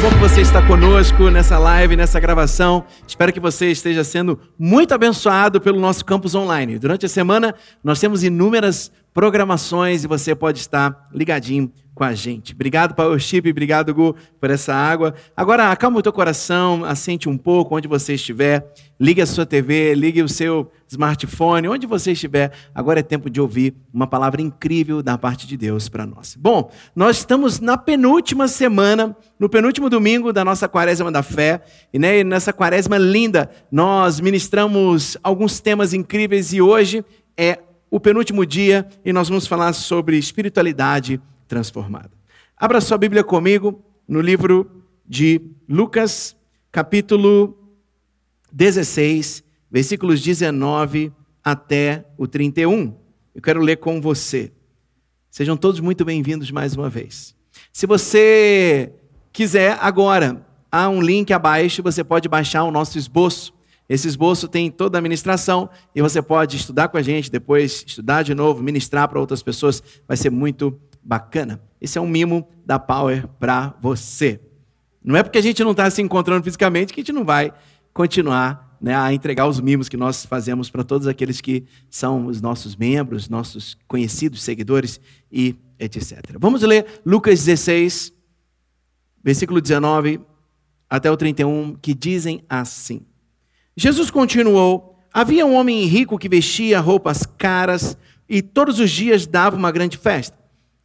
bom que você está conosco nessa live, nessa gravação. Espero que você esteja sendo muito abençoado pelo nosso campus online. Durante a semana, nós temos inúmeras programações e você pode estar ligadinho com a gente. Obrigado, Powership, obrigado, Gu, por essa água. Agora, acalma o teu coração, assente um pouco onde você estiver. Ligue a sua TV, ligue o seu smartphone, onde você estiver. Agora é tempo de ouvir uma palavra incrível da parte de Deus para nós. Bom, nós estamos na penúltima semana, no penúltimo domingo da nossa quaresma da fé. E né, nessa quaresma linda, nós ministramos alguns temas incríveis e hoje é o penúltimo dia e nós vamos falar sobre espiritualidade transformada. Abra sua Bíblia comigo no livro de Lucas, capítulo 16, versículos 19 até o 31. Eu quero ler com você. Sejam todos muito bem-vindos mais uma vez. Se você quiser, agora, há um link abaixo, você pode baixar o nosso esboço. Esse esboço tem toda a ministração e você pode estudar com a gente, depois estudar de novo, ministrar para outras pessoas. Vai ser muito bacana. Esse é um mimo da Power para você. Não é porque a gente não está se encontrando fisicamente que a gente não vai continuar né, a entregar os mimos que nós fazemos para todos aqueles que são os nossos membros, nossos conhecidos, seguidores e etc. Vamos ler Lucas 16, versículo 19 até o 31, que dizem assim: Jesus continuou: Havia um homem rico que vestia roupas caras e todos os dias dava uma grande festa.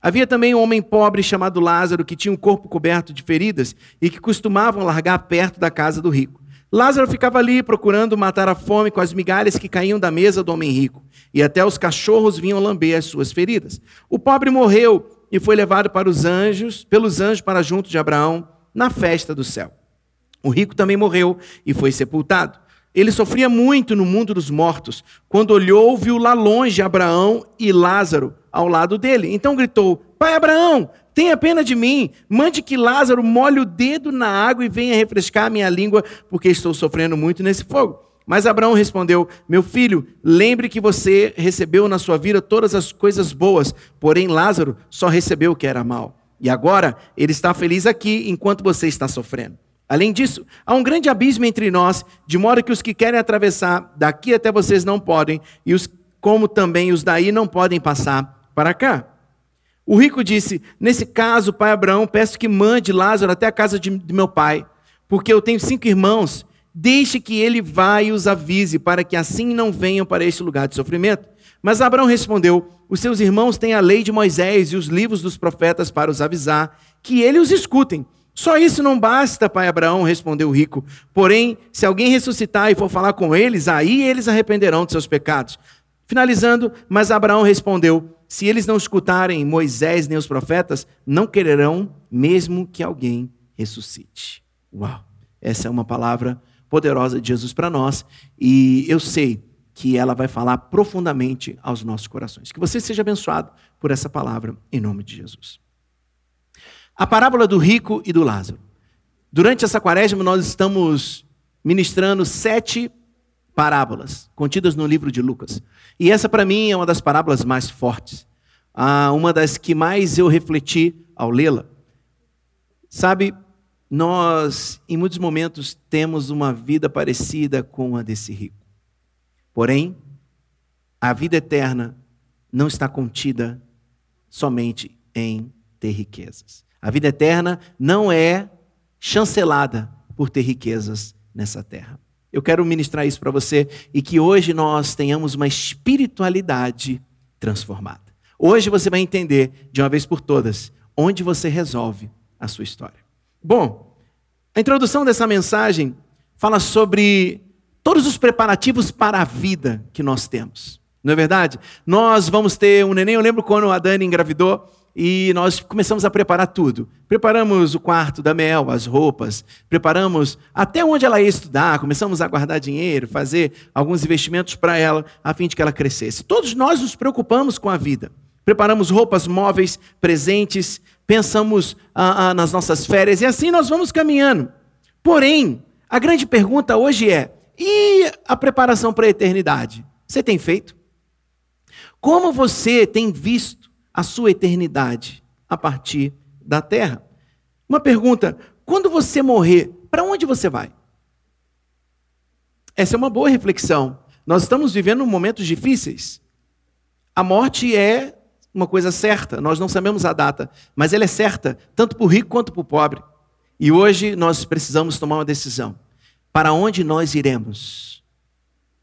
Havia também um homem pobre chamado Lázaro, que tinha o um corpo coberto de feridas e que costumavam largar perto da casa do rico. Lázaro ficava ali procurando matar a fome com as migalhas que caíam da mesa do homem rico, e até os cachorros vinham lamber as suas feridas. O pobre morreu e foi levado para os anjos, pelos anjos para junto de Abraão, na festa do céu. O rico também morreu e foi sepultado. Ele sofria muito no mundo dos mortos. Quando olhou, viu lá longe Abraão e Lázaro ao lado dele. Então gritou: Pai Abraão, tenha pena de mim, mande que Lázaro molhe o dedo na água e venha refrescar a minha língua, porque estou sofrendo muito nesse fogo. Mas Abraão respondeu: Meu filho, lembre que você recebeu na sua vida todas as coisas boas, porém Lázaro só recebeu o que era mal. E agora ele está feliz aqui enquanto você está sofrendo. Além disso, há um grande abismo entre nós, de modo que os que querem atravessar daqui até vocês não podem, e os como também os daí não podem passar para cá. O rico disse: Nesse caso, pai Abraão, peço que mande Lázaro até a casa de, de meu pai, porque eu tenho cinco irmãos. Deixe que ele vá e os avise, para que assim não venham para este lugar de sofrimento. Mas Abraão respondeu: Os seus irmãos têm a lei de Moisés e os livros dos profetas para os avisar, que ele os escutem. Só isso não basta, pai Abraão, respondeu o rico. Porém, se alguém ressuscitar e for falar com eles, aí eles arrependerão de seus pecados. Finalizando, mas Abraão respondeu: se eles não escutarem Moisés nem os profetas, não quererão mesmo que alguém ressuscite. Uau! Essa é uma palavra poderosa de Jesus para nós e eu sei que ela vai falar profundamente aos nossos corações. Que você seja abençoado por essa palavra em nome de Jesus. A parábola do rico e do Lázaro. Durante essa quaresma, nós estamos ministrando sete parábolas contidas no livro de Lucas. E essa, para mim, é uma das parábolas mais fortes, ah, uma das que mais eu refleti ao lê-la. Sabe, nós, em muitos momentos, temos uma vida parecida com a desse rico. Porém, a vida eterna não está contida somente em ter riquezas. A vida eterna não é chancelada por ter riquezas nessa terra. Eu quero ministrar isso para você e que hoje nós tenhamos uma espiritualidade transformada. Hoje você vai entender, de uma vez por todas, onde você resolve a sua história. Bom, a introdução dessa mensagem fala sobre todos os preparativos para a vida que nós temos. Não é verdade? Nós vamos ter um neném. Eu lembro quando a Dani engravidou, e nós começamos a preparar tudo. Preparamos o quarto da Mel, as roupas, preparamos até onde ela ia estudar, começamos a guardar dinheiro, fazer alguns investimentos para ela, a fim de que ela crescesse. Todos nós nos preocupamos com a vida. Preparamos roupas móveis, presentes, pensamos ah, ah, nas nossas férias e assim nós vamos caminhando. Porém, a grande pergunta hoje é: e a preparação para a eternidade? Você tem feito? Como você tem visto a sua eternidade a partir da terra. Uma pergunta: quando você morrer, para onde você vai? Essa é uma boa reflexão. Nós estamos vivendo momentos difíceis. A morte é uma coisa certa, nós não sabemos a data, mas ela é certa, tanto para o rico quanto para o pobre. E hoje nós precisamos tomar uma decisão. Para onde nós iremos?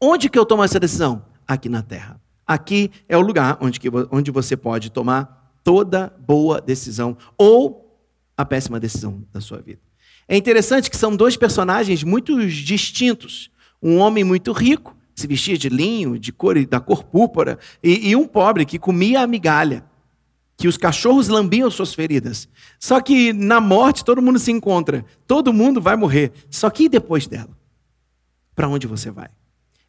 Onde que eu tomo essa decisão? Aqui na terra. Aqui é o lugar onde, onde você pode tomar toda boa decisão ou a péssima decisão da sua vida. É interessante que são dois personagens muito distintos. Um homem muito rico, que se vestia de linho, de cor, da cor púrpura, e, e um pobre que comia a migalha, que os cachorros lambiam suas feridas. Só que na morte todo mundo se encontra, todo mundo vai morrer. Só que e depois dela? Para onde você vai?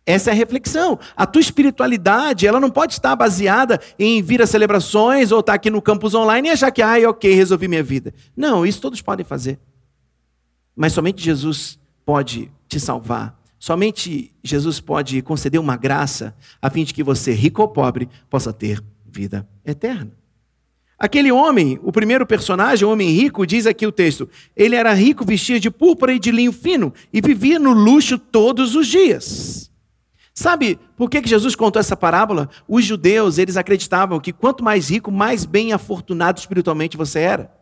Essa é a reflexão. A tua espiritualidade, ela não pode estar baseada em vir a celebrações ou estar aqui no campus online e achar que, ai, ok, resolvi minha vida. Não, isso todos podem fazer. Mas somente Jesus pode te salvar. Somente Jesus pode conceder uma graça a fim de que você, rico ou pobre, possa ter vida eterna. Aquele homem, o primeiro personagem, o homem rico, diz aqui o texto: ele era rico, vestia de púrpura e de linho fino e vivia no luxo todos os dias. Sabe por que Jesus contou essa parábola? Os judeus, eles acreditavam que quanto mais rico, mais bem afortunado espiritualmente você era.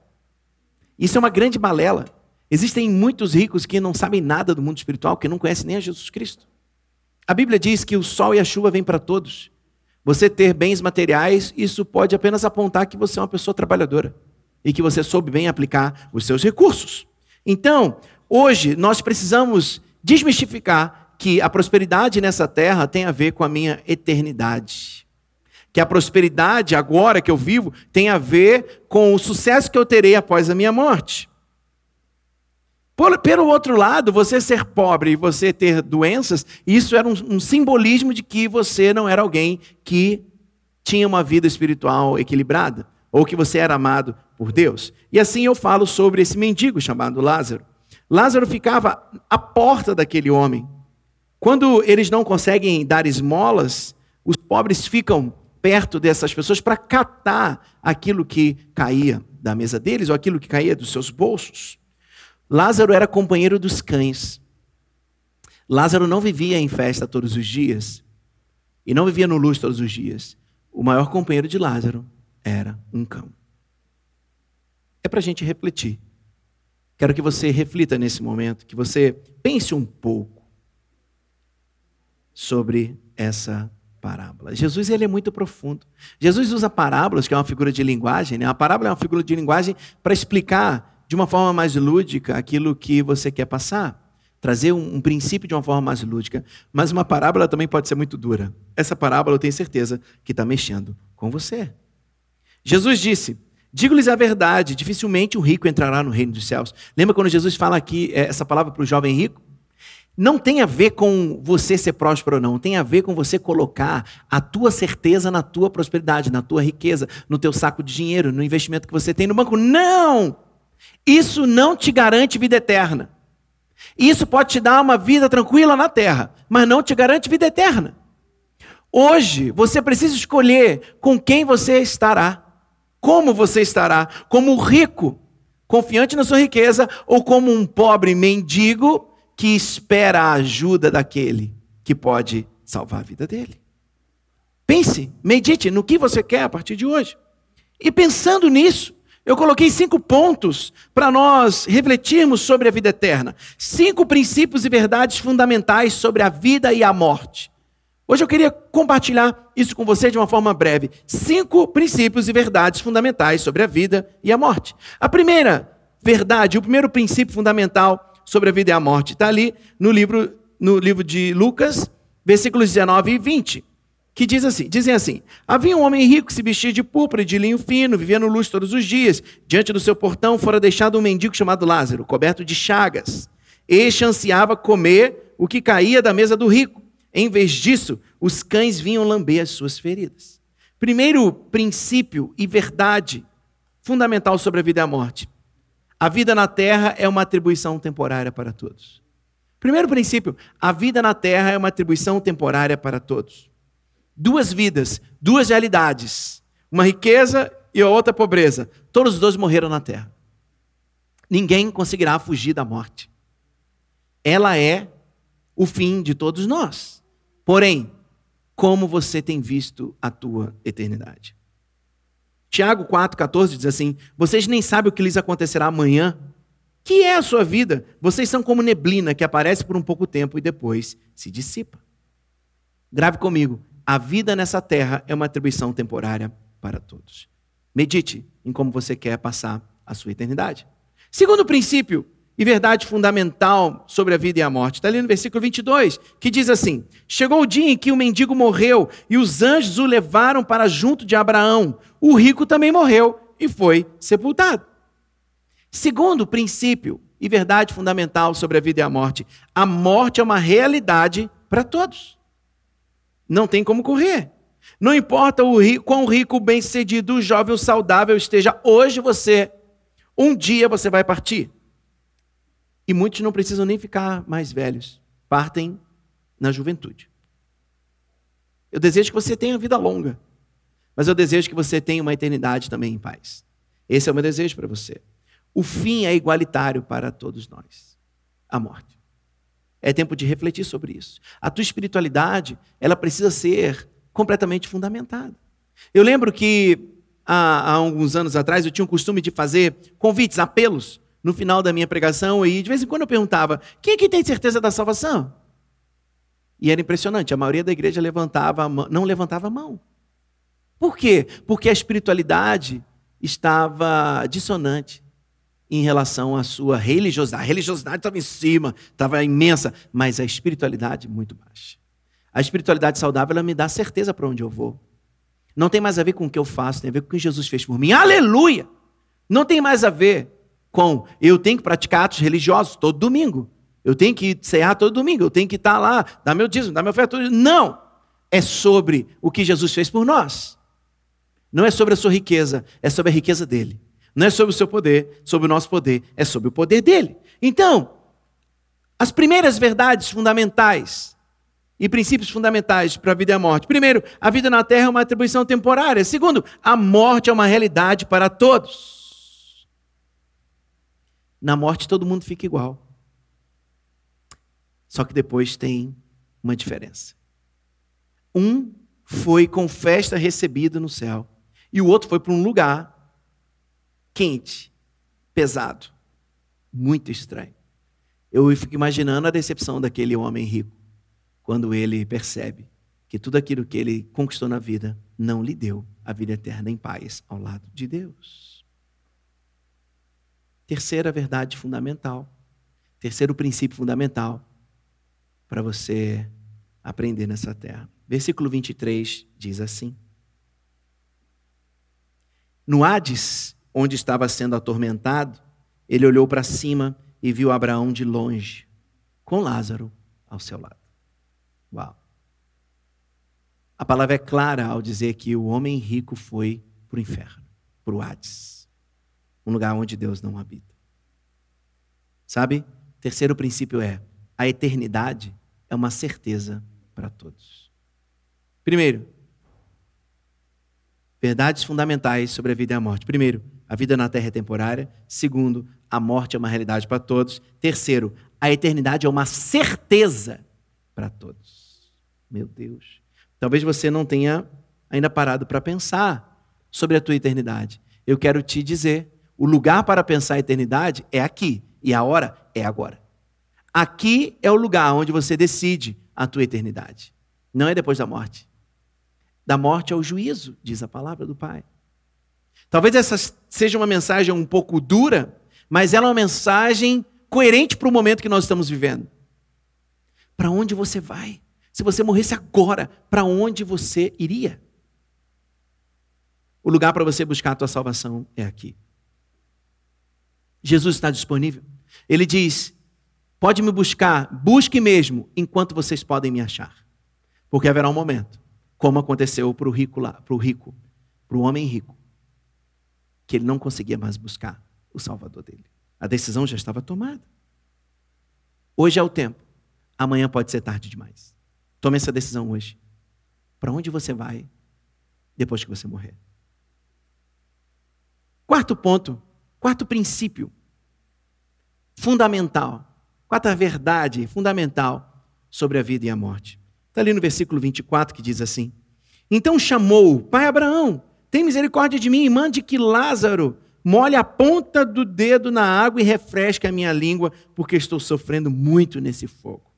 Isso é uma grande balela. Existem muitos ricos que não sabem nada do mundo espiritual, que não conhecem nem a Jesus Cristo. A Bíblia diz que o sol e a chuva vêm para todos. Você ter bens materiais, isso pode apenas apontar que você é uma pessoa trabalhadora e que você soube bem aplicar os seus recursos. Então, hoje nós precisamos desmistificar que a prosperidade nessa terra tem a ver com a minha eternidade. Que a prosperidade agora que eu vivo tem a ver com o sucesso que eu terei após a minha morte. Por, pelo outro lado, você ser pobre e você ter doenças, isso era um, um simbolismo de que você não era alguém que tinha uma vida espiritual equilibrada, ou que você era amado por Deus. E assim eu falo sobre esse mendigo chamado Lázaro. Lázaro ficava à porta daquele homem. Quando eles não conseguem dar esmolas, os pobres ficam perto dessas pessoas para catar aquilo que caía da mesa deles ou aquilo que caía dos seus bolsos. Lázaro era companheiro dos cães. Lázaro não vivia em festa todos os dias e não vivia no luxo todos os dias. O maior companheiro de Lázaro era um cão. É para a gente refletir. Quero que você reflita nesse momento, que você pense um pouco sobre essa parábola. Jesus ele é muito profundo. Jesus usa parábolas, que é uma figura de linguagem. Né? A parábola é uma figura de linguagem para explicar de uma forma mais lúdica aquilo que você quer passar. Trazer um, um, princípio de uma forma mais lúdica. Mas uma parábola também pode ser muito dura. Essa parábola eu tenho certeza que está mexendo com você. Jesus disse: Digo-lhes a verdade, dificilmente o rico entrará no reino dos céus. Lembra quando Jesus fala aqui eh, essa palavra para o jovem rico? Não tem a ver com você ser próspero ou não, tem a ver com você colocar a tua certeza na tua prosperidade, na tua riqueza, no teu saco de dinheiro, no investimento que você tem no banco. Não! Isso não te garante vida eterna. Isso pode te dar uma vida tranquila na terra, mas não te garante vida eterna. Hoje, você precisa escolher com quem você estará, como você estará, como rico, confiante na sua riqueza, ou como um pobre mendigo que espera a ajuda daquele que pode salvar a vida dele. Pense, medite no que você quer a partir de hoje. E pensando nisso, eu coloquei cinco pontos para nós refletirmos sobre a vida eterna. Cinco princípios e verdades fundamentais sobre a vida e a morte. Hoje eu queria compartilhar isso com você de uma forma breve. Cinco princípios e verdades fundamentais sobre a vida e a morte. A primeira verdade, o primeiro princípio fundamental sobre a vida e a morte. Está ali no livro, no livro de Lucas, versículos 19 e 20, que diz assim, dizem assim: Havia um homem rico que se vestia de púrpura e de linho fino, vivia no luxo todos os dias. Diante do seu portão fora deixado um mendigo chamado Lázaro, coberto de chagas. Este ansiava comer o que caía da mesa do rico. Em vez disso, os cães vinham lamber as suas feridas. Primeiro princípio e verdade fundamental sobre a vida e a morte. A vida na terra é uma atribuição temporária para todos. Primeiro princípio, a vida na terra é uma atribuição temporária para todos. Duas vidas, duas realidades. Uma riqueza e a outra pobreza. Todos os dois morreram na terra. Ninguém conseguirá fugir da morte. Ela é o fim de todos nós. Porém, como você tem visto a tua eternidade? Tiago 4,14 diz assim: Vocês nem sabem o que lhes acontecerá amanhã. Que é a sua vida? Vocês são como neblina que aparece por um pouco tempo e depois se dissipa. Grave comigo: a vida nessa terra é uma atribuição temporária para todos. Medite em como você quer passar a sua eternidade. Segundo princípio e verdade fundamental sobre a vida e a morte, está ali no versículo 22, que diz assim: Chegou o dia em que o mendigo morreu e os anjos o levaram para junto de Abraão. O rico também morreu e foi sepultado. Segundo princípio e verdade fundamental sobre a vida e a morte, a morte é uma realidade para todos. Não tem como correr. Não importa o rico, quão rico, bem-sucedido, jovem ou saudável esteja hoje você, um dia você vai partir. E muitos não precisam nem ficar mais velhos, partem na juventude. Eu desejo que você tenha vida longa, mas eu desejo que você tenha uma eternidade também em paz. Esse é o meu desejo para você. O fim é igualitário para todos nós a morte. É tempo de refletir sobre isso. A tua espiritualidade, ela precisa ser completamente fundamentada. Eu lembro que há, há alguns anos atrás eu tinha o costume de fazer convites, apelos no final da minha pregação e de vez em quando eu perguntava: quem aqui tem certeza da salvação? E era impressionante, a maioria da igreja levantava mão, não levantava a mão. Por quê? Porque a espiritualidade estava dissonante em relação à sua religiosidade. A religiosidade estava em cima, estava imensa, mas a espiritualidade muito baixa. A espiritualidade saudável ela me dá certeza para onde eu vou. Não tem mais a ver com o que eu faço, tem a ver com o que Jesus fez por mim. Aleluia! Não tem mais a ver com eu tenho que praticar atos religiosos todo domingo. Eu tenho que cear todo domingo, eu tenho que estar lá, dar meu dízimo, dar meu oferta. Não! É sobre o que Jesus fez por nós. Não é sobre a sua riqueza, é sobre a riqueza dele. Não é sobre o seu poder, sobre o nosso poder, é sobre o poder dele. Então, as primeiras verdades fundamentais e princípios fundamentais para a vida e a morte. Primeiro, a vida na terra é uma atribuição temporária. Segundo, a morte é uma realidade para todos. Na morte todo mundo fica igual. Só que depois tem uma diferença. Um foi com festa recebido no céu, e o outro foi para um lugar quente, pesado, muito estranho. Eu fico imaginando a decepção daquele homem rico quando ele percebe que tudo aquilo que ele conquistou na vida não lhe deu a vida eterna em paz ao lado de Deus. Terceira verdade fundamental, terceiro princípio fundamental para você aprender nessa terra. Versículo 23 diz assim: No Hades, onde estava sendo atormentado, ele olhou para cima e viu Abraão de longe, com Lázaro ao seu lado. Uau! A palavra é clara ao dizer que o homem rico foi para o inferno, para o Hades, um lugar onde Deus não habita. Sabe? Terceiro princípio é: a eternidade é uma certeza para todos. Primeiro, verdades fundamentais sobre a vida e a morte. Primeiro, a vida na terra é temporária. Segundo, a morte é uma realidade para todos. Terceiro, a eternidade é uma certeza para todos. Meu Deus. Talvez você não tenha ainda parado para pensar sobre a tua eternidade. Eu quero te dizer, o lugar para pensar a eternidade é aqui e a hora é agora. Aqui é o lugar onde você decide a tua eternidade. Não é depois da morte. Da morte ao juízo, diz a palavra do Pai. Talvez essa seja uma mensagem um pouco dura, mas ela é uma mensagem coerente para o momento que nós estamos vivendo. Para onde você vai? Se você morresse agora, para onde você iria? O lugar para você buscar a tua salvação é aqui. Jesus está disponível. Ele diz: pode me buscar, busque mesmo, enquanto vocês podem me achar. Porque haverá um momento, como aconteceu para o rico lá, para o rico, para o homem rico, que ele não conseguia mais buscar o Salvador dele. A decisão já estava tomada. Hoje é o tempo, amanhã pode ser tarde demais. Tome essa decisão hoje. Para onde você vai depois que você morrer? Quarto ponto, quarto princípio fundamental, quarta verdade fundamental sobre a vida e a morte. Está ali no versículo 24 que diz assim: Então chamou, pai Abraão, tem misericórdia de mim e mande que Lázaro molhe a ponta do dedo na água e refresque a minha língua, porque estou sofrendo muito nesse fogo.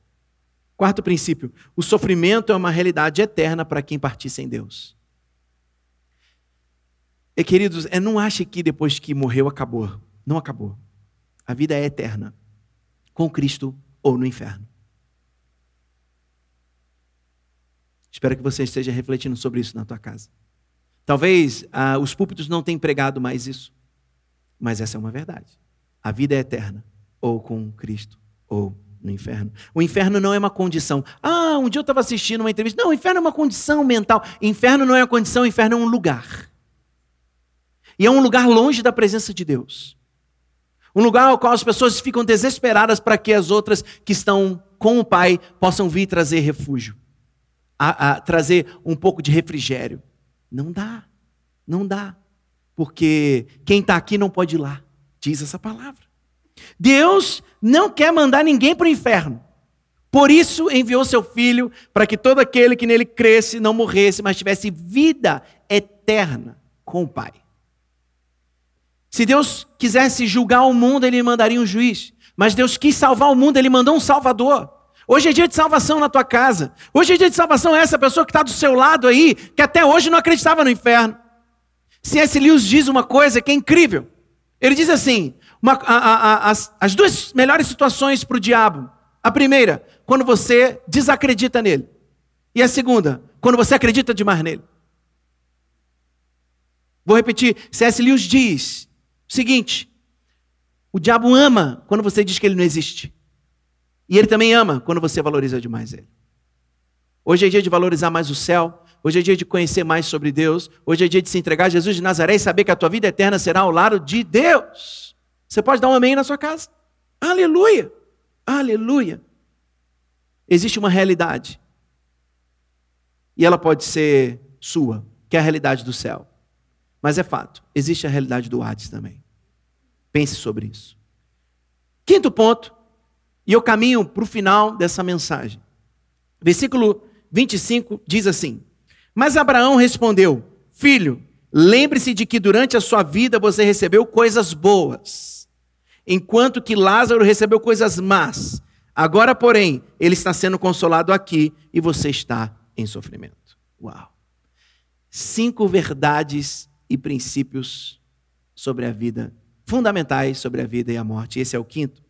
Quarto princípio: o sofrimento é uma realidade eterna para quem partisse em Deus. E queridos, é, não ache que depois que morreu acabou. Não acabou. A vida é eterna, com Cristo ou no inferno. Espero que você esteja refletindo sobre isso na tua casa. Talvez ah, os púlpitos não tenham pregado mais isso. Mas essa é uma verdade. A vida é eterna, ou com Cristo, ou no inferno. O inferno não é uma condição. Ah, um dia eu estava assistindo uma entrevista. Não, o inferno é uma condição mental. Inferno não é uma condição, o inferno é um lugar. E é um lugar longe da presença de Deus. Um lugar ao qual as pessoas ficam desesperadas para que as outras que estão com o Pai possam vir trazer refúgio, a, a trazer um pouco de refrigério. Não dá, não dá porque quem está aqui não pode ir lá, diz essa palavra. Deus não quer mandar ninguém para o inferno. Por isso enviou seu filho para que todo aquele que nele cresce não morresse, mas tivesse vida eterna com o Pai. Se Deus quisesse julgar o mundo, ele mandaria um juiz. Mas Deus quis salvar o mundo, ele mandou um salvador. Hoje é dia de salvação na tua casa. Hoje é dia de salvação é essa pessoa que está do seu lado aí, que até hoje não acreditava no inferno. C.S. Lewis diz uma coisa que é incrível. Ele diz assim: uma, a, a, as, as duas melhores situações para o diabo. A primeira, quando você desacredita nele. E a segunda, quando você acredita demais nele. Vou repetir: C.S. Lewis diz seguinte: o diabo ama quando você diz que ele não existe. E ele também ama quando você valoriza demais ele. Hoje é dia de valorizar mais o céu, Hoje é dia de conhecer mais sobre Deus. Hoje é dia de se entregar a Jesus de Nazaré e saber que a tua vida eterna será ao lado de Deus. Você pode dar um amém na sua casa. Aleluia! Aleluia! Existe uma realidade. E ela pode ser sua, que é a realidade do céu. Mas é fato, existe a realidade do Hades também. Pense sobre isso. Quinto ponto, e eu caminho para o final dessa mensagem. Versículo 25 diz assim: mas Abraão respondeu: Filho, lembre-se de que durante a sua vida você recebeu coisas boas, enquanto que Lázaro recebeu coisas más. Agora, porém, ele está sendo consolado aqui e você está em sofrimento. Uau! Cinco verdades e princípios sobre a vida, fundamentais sobre a vida e a morte. Esse é o quinto.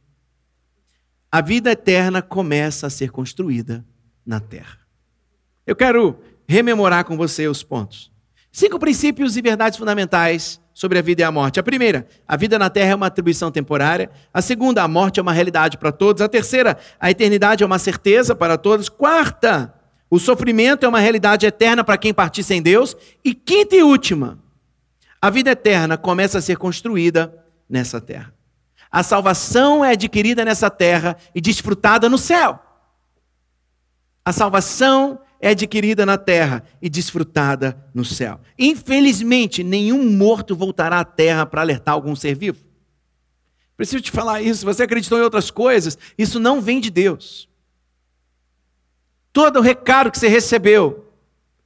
A vida eterna começa a ser construída na terra. Eu quero rememorar com você os pontos. Cinco princípios e verdades fundamentais sobre a vida e a morte. A primeira, a vida na terra é uma atribuição temporária. A segunda, a morte é uma realidade para todos. A terceira, a eternidade é uma certeza para todos. Quarta, o sofrimento é uma realidade eterna para quem partir sem Deus. E quinta e última, a vida eterna começa a ser construída nessa terra. A salvação é adquirida nessa terra e desfrutada no céu. A salvação é adquirida na terra e desfrutada no céu. Infelizmente, nenhum morto voltará à terra para alertar algum ser vivo. Preciso te falar isso. Você acreditou em outras coisas, isso não vem de Deus. Todo o recado que você recebeu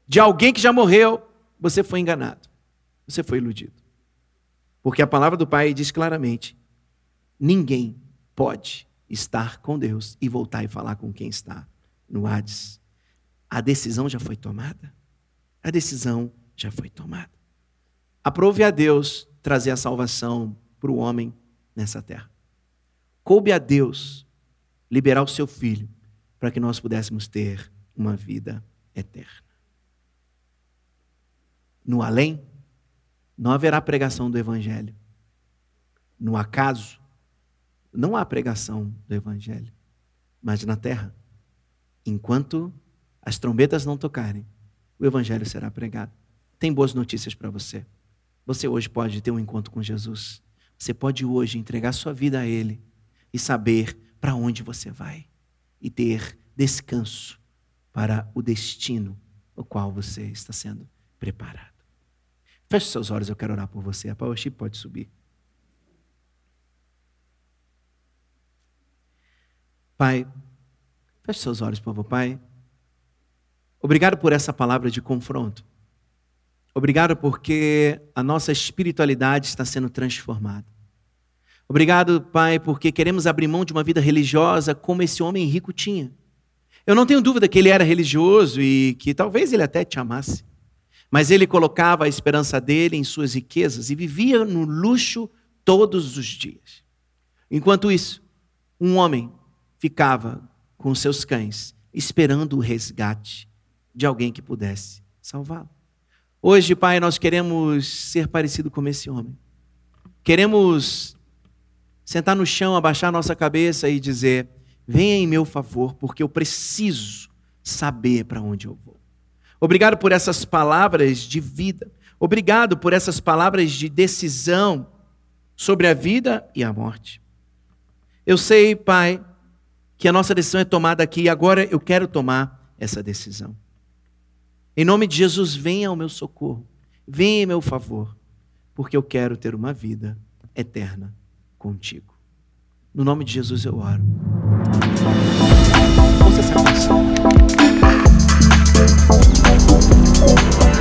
de alguém que já morreu, você foi enganado. Você foi iludido. Porque a palavra do Pai diz claramente: ninguém pode estar com Deus e voltar e falar com quem está no Hades. A decisão já foi tomada. A decisão já foi tomada. Aprove a Deus trazer a salvação para o homem nessa terra. Coube a Deus liberar o seu filho para que nós pudéssemos ter uma vida eterna. No além, não haverá pregação do evangelho. No acaso, não há pregação do evangelho. Mas na terra, enquanto as trombetas não tocarem, o evangelho será pregado. Tem boas notícias para você. Você hoje pode ter um encontro com Jesus. Você pode hoje entregar sua vida a Ele e saber para onde você vai e ter descanso para o destino o qual você está sendo preparado. Feche seus olhos, eu quero orar por você. A Power pode subir. Pai, feche seus olhos, por favor, Pai. Obrigado por essa palavra de confronto. Obrigado porque a nossa espiritualidade está sendo transformada. Obrigado, Pai, porque queremos abrir mão de uma vida religiosa como esse homem rico tinha. Eu não tenho dúvida que ele era religioso e que talvez ele até te amasse. Mas ele colocava a esperança dele em suas riquezas e vivia no luxo todos os dias. Enquanto isso, um homem ficava com seus cães esperando o resgate de alguém que pudesse salvá-lo. Hoje, Pai, nós queremos ser parecido com esse homem. Queremos sentar no chão, abaixar nossa cabeça e dizer: venha em meu favor, porque eu preciso saber para onde eu vou. Obrigado por essas palavras de vida. Obrigado por essas palavras de decisão sobre a vida e a morte. Eu sei, Pai, que a nossa decisão é tomada aqui e agora eu quero tomar essa decisão. Em nome de Jesus, venha ao meu socorro, venha em meu favor, porque eu quero ter uma vida eterna contigo. No nome de Jesus eu oro. Ouça essa canção. Música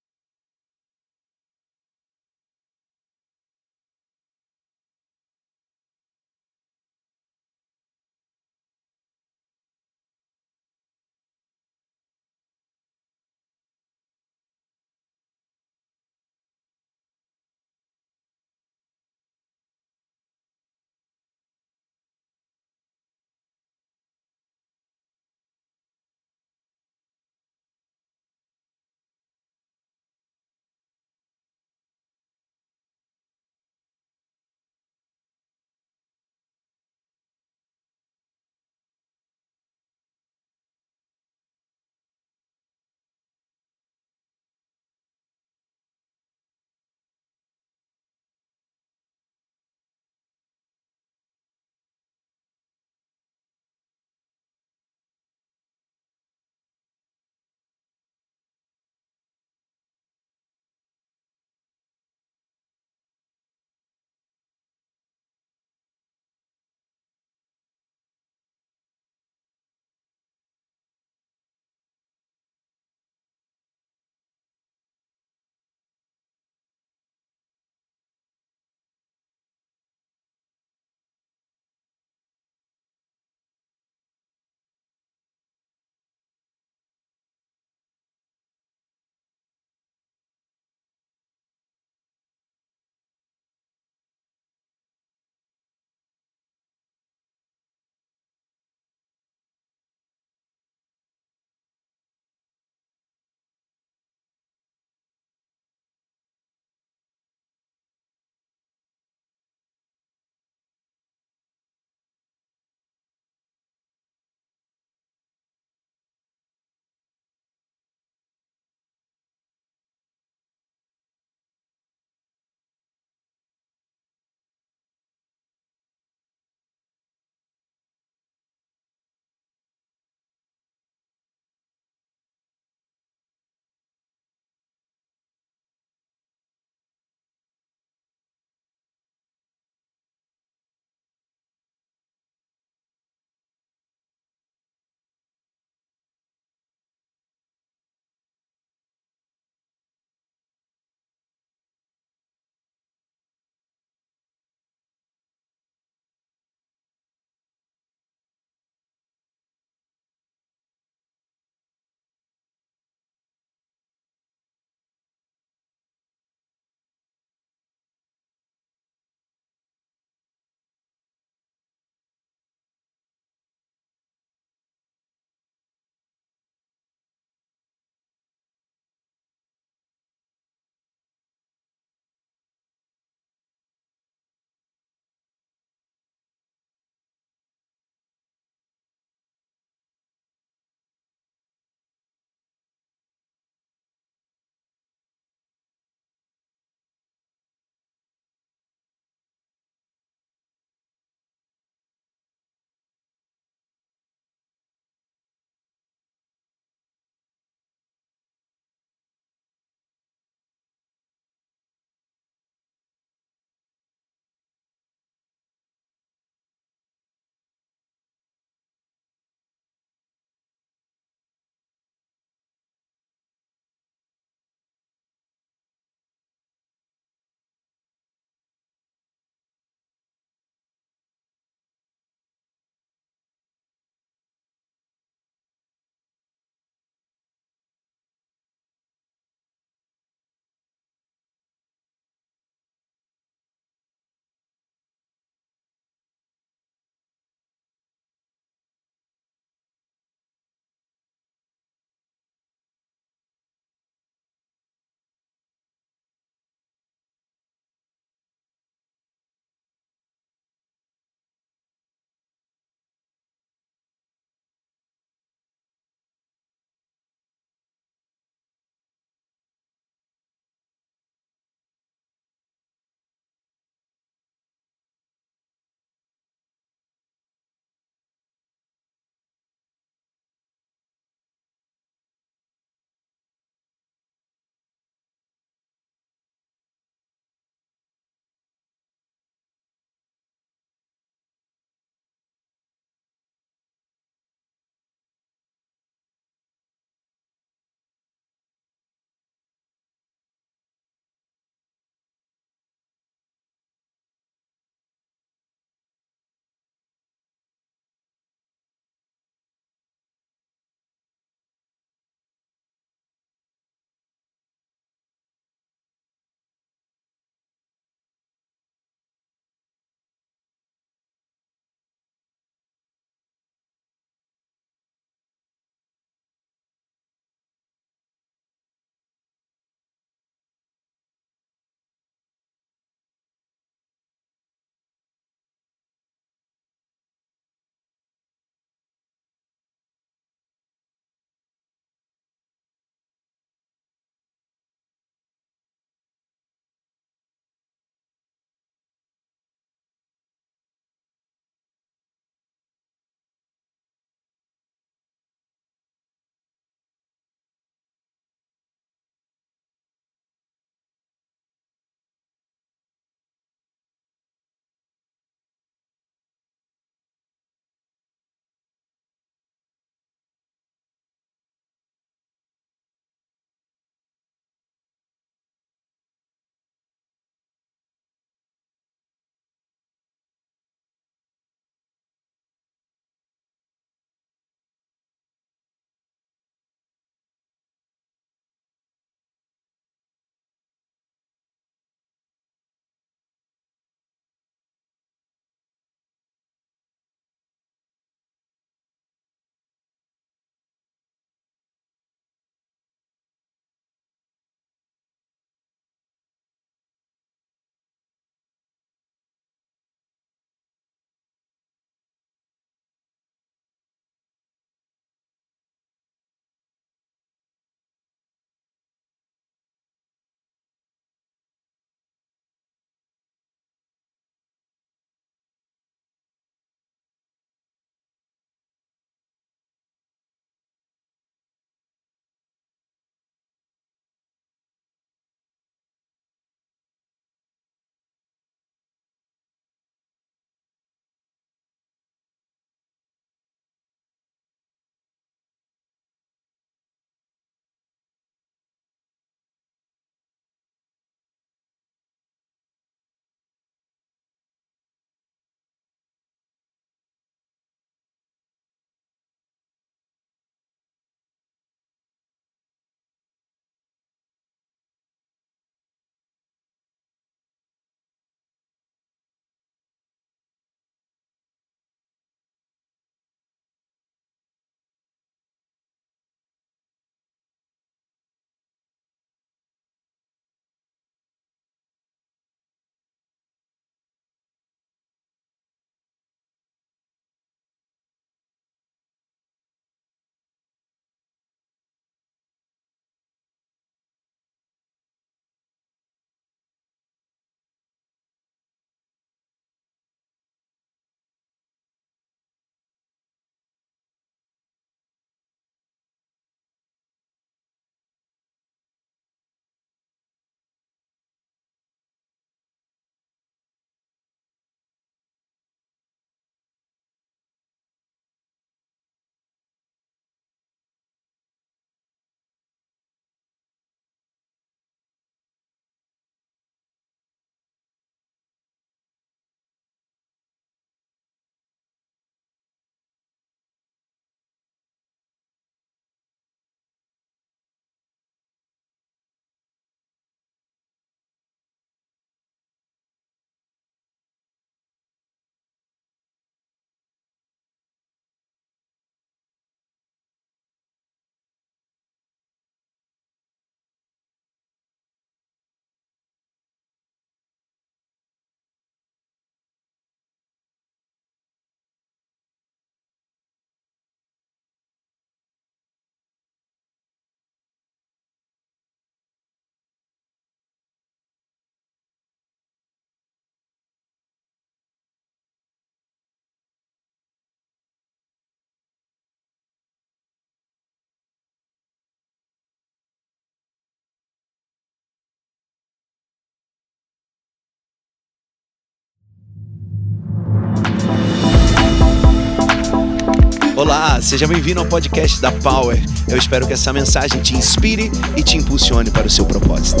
Olá, seja bem-vindo ao podcast da Power. Eu espero que essa mensagem te inspire e te impulsione para o seu propósito.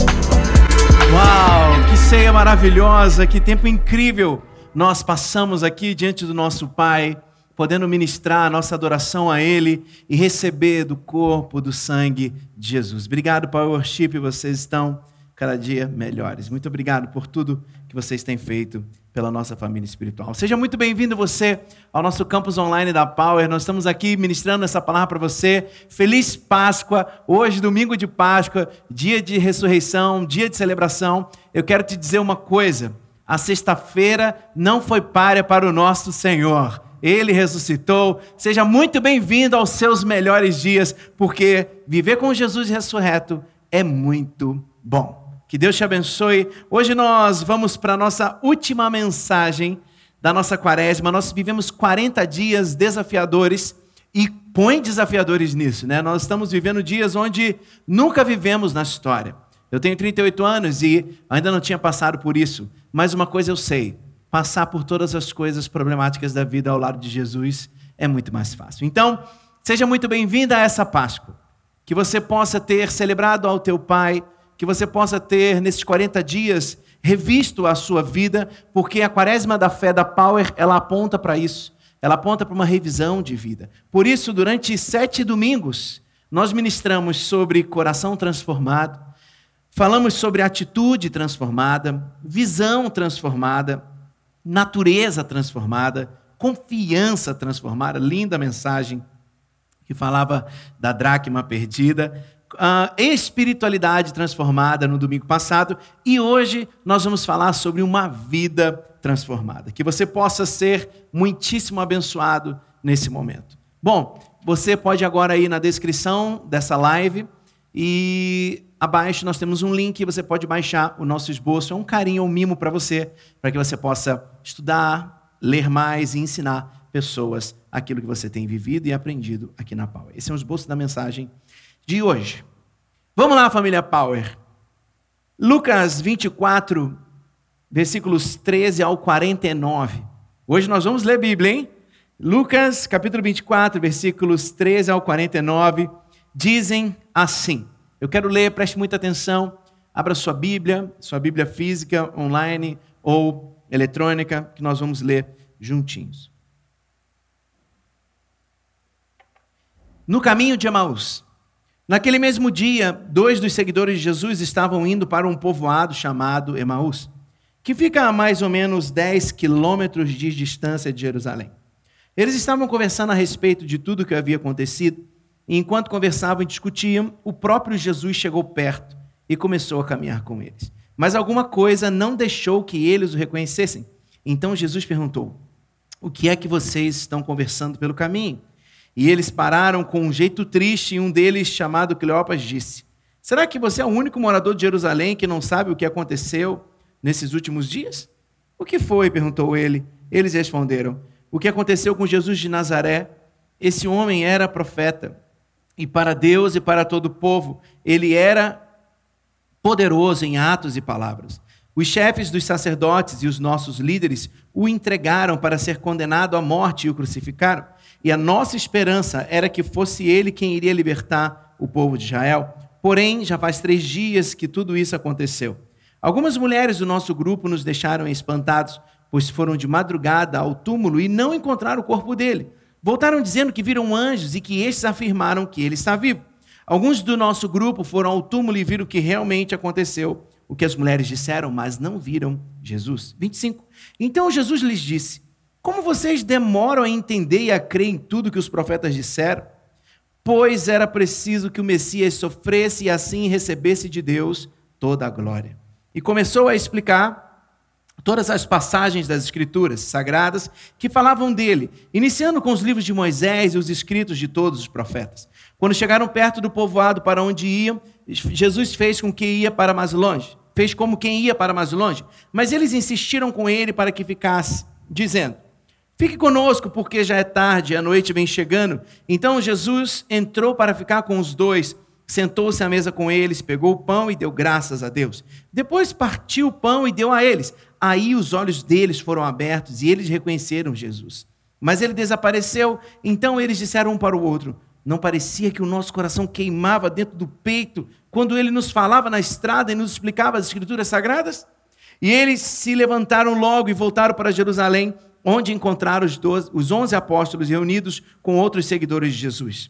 Uau, que ceia maravilhosa, que tempo incrível nós passamos aqui diante do nosso Pai, podendo ministrar a nossa adoração a Ele e receber do corpo, do sangue de Jesus. Obrigado, Power Worship, vocês estão cada dia melhores. Muito obrigado por tudo que vocês têm feito pela nossa família espiritual. Seja muito bem-vindo você ao nosso campus online da Power. Nós estamos aqui ministrando essa palavra para você. Feliz Páscoa, hoje domingo de Páscoa, dia de ressurreição, dia de celebração. Eu quero te dizer uma coisa: a sexta-feira não foi párea para o nosso Senhor. Ele ressuscitou. Seja muito bem-vindo aos seus melhores dias, porque viver com Jesus ressurreto é muito bom. Que Deus te abençoe. Hoje nós vamos para a nossa última mensagem da nossa quaresma. Nós vivemos 40 dias desafiadores e põe desafiadores nisso, né? Nós estamos vivendo dias onde nunca vivemos na história. Eu tenho 38 anos e ainda não tinha passado por isso, mas uma coisa eu sei: passar por todas as coisas problemáticas da vida ao lado de Jesus é muito mais fácil. Então, seja muito bem-vinda a essa Páscoa. Que você possa ter celebrado ao teu Pai que você possa ter nesses 40 dias revisto a sua vida, porque a quaresma da fé da Power, ela aponta para isso. Ela aponta para uma revisão de vida. Por isso, durante sete domingos, nós ministramos sobre coração transformado, falamos sobre atitude transformada, visão transformada, natureza transformada, confiança transformada. Linda mensagem que falava da dracma perdida uh, espiritualidade transformada no domingo passado e hoje nós vamos falar sobre uma vida transformada. Que você possa ser muitíssimo abençoado nesse momento. Bom, você pode agora ir na descrição dessa live e abaixo nós temos um link, você pode baixar o nosso esboço. É um carinho, um mimo para você, para que você possa estudar, ler mais e ensinar pessoas aquilo que você tem vivido e aprendido aqui na Pau. Esse é o esboço da mensagem de hoje. Vamos lá, família Power. Lucas 24, versículos 13 ao 49. Hoje nós vamos ler Bíblia, hein? Lucas, capítulo 24, versículos 13 ao 49, dizem assim. Eu quero ler, preste muita atenção. Abra sua Bíblia, sua Bíblia física, online ou eletrônica, que nós vamos ler juntinhos. No caminho de Emaús, Naquele mesmo dia, dois dos seguidores de Jesus estavam indo para um povoado chamado Emaús, que fica a mais ou menos 10 quilômetros de distância de Jerusalém. Eles estavam conversando a respeito de tudo o que havia acontecido, e enquanto conversavam e discutiam, o próprio Jesus chegou perto e começou a caminhar com eles. Mas alguma coisa não deixou que eles o reconhecessem. Então Jesus perguntou: O que é que vocês estão conversando pelo caminho? E eles pararam com um jeito triste, e um deles, chamado Cleopas, disse: Será que você é o único morador de Jerusalém que não sabe o que aconteceu nesses últimos dias? O que foi? perguntou ele. Eles responderam: O que aconteceu com Jesus de Nazaré? Esse homem era profeta, e para Deus e para todo o povo, ele era poderoso em atos e palavras. Os chefes dos sacerdotes e os nossos líderes o entregaram para ser condenado à morte e o crucificaram. E a nossa esperança era que fosse ele quem iria libertar o povo de Israel. Porém, já faz três dias que tudo isso aconteceu. Algumas mulheres do nosso grupo nos deixaram espantados, pois foram de madrugada ao túmulo e não encontraram o corpo dele. Voltaram dizendo que viram anjos e que estes afirmaram que ele está vivo. Alguns do nosso grupo foram ao túmulo e viram o que realmente aconteceu, o que as mulheres disseram, mas não viram Jesus. 25. Então Jesus lhes disse: como vocês demoram a entender e a crer em tudo que os profetas disseram? Pois era preciso que o Messias sofresse e assim recebesse de Deus toda a glória. E começou a explicar todas as passagens das Escrituras sagradas que falavam dele, iniciando com os livros de Moisés e os escritos de todos os profetas. Quando chegaram perto do povoado para onde iam, Jesus fez com que ia para mais longe, fez como quem ia para mais longe, mas eles insistiram com ele para que ficasse, dizendo: Fique conosco, porque já é tarde, a noite vem chegando. Então Jesus entrou para ficar com os dois, sentou-se à mesa com eles, pegou o pão e deu graças a Deus. Depois partiu o pão e deu a eles. Aí os olhos deles foram abertos e eles reconheceram Jesus. Mas ele desapareceu. Então eles disseram um para o outro: Não parecia que o nosso coração queimava dentro do peito quando ele nos falava na estrada e nos explicava as Escrituras Sagradas? E eles se levantaram logo e voltaram para Jerusalém, onde encontraram os, doze, os onze apóstolos reunidos com outros seguidores de Jesus.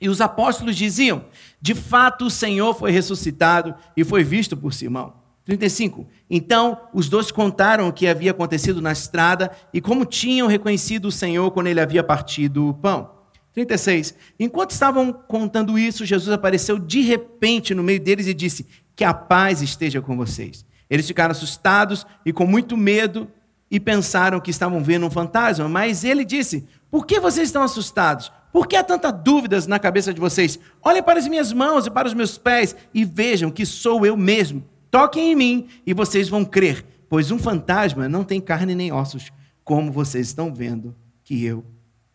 E os apóstolos diziam: De fato, o Senhor foi ressuscitado e foi visto por Simão. 35. Então, os dois contaram o que havia acontecido na estrada e como tinham reconhecido o Senhor quando ele havia partido o pão. 36. Enquanto estavam contando isso, Jesus apareceu de repente no meio deles e disse: Que a paz esteja com vocês. Eles ficaram assustados e com muito medo e pensaram que estavam vendo um fantasma, mas ele disse: Por que vocês estão assustados? Por que há tantas dúvidas na cabeça de vocês? Olhem para as minhas mãos e para os meus pés e vejam que sou eu mesmo. Toquem em mim e vocês vão crer, pois um fantasma não tem carne nem ossos, como vocês estão vendo que eu